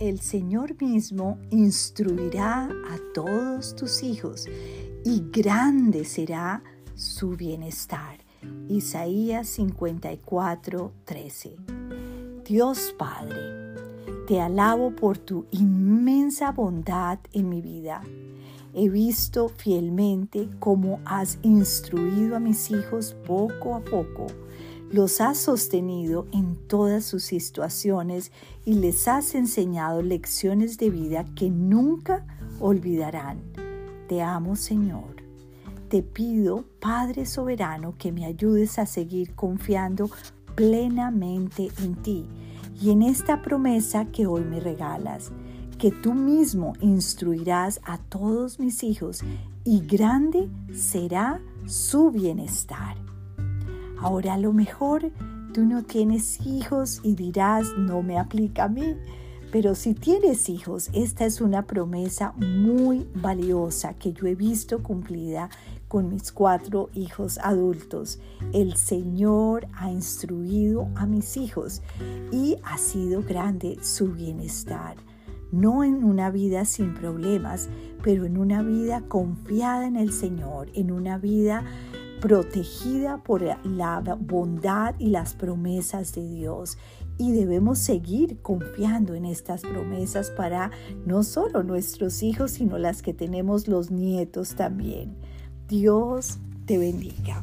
el Señor mismo instruirá a todos tus hijos y grande será su bienestar. Isaías 54, 13. Dios Padre, te alabo por tu inmensa bondad en mi vida. He visto fielmente cómo has instruido a mis hijos poco a poco los has sostenido en todas sus situaciones y les has enseñado lecciones de vida que nunca olvidarán. Te amo, Señor. Te pido, Padre Soberano, que me ayudes a seguir confiando plenamente en ti y en esta promesa que hoy me regalas, que tú mismo instruirás a todos mis hijos y grande será su bienestar. Ahora a lo mejor tú no tienes hijos y dirás, no me aplica a mí. Pero si tienes hijos, esta es una promesa muy valiosa que yo he visto cumplida con mis cuatro hijos adultos. El Señor ha instruido a mis hijos y ha sido grande su bienestar. No en una vida sin problemas, pero en una vida confiada en el Señor, en una vida protegida por la bondad y las promesas de Dios. Y debemos seguir confiando en estas promesas para no solo nuestros hijos, sino las que tenemos los nietos también. Dios te bendiga.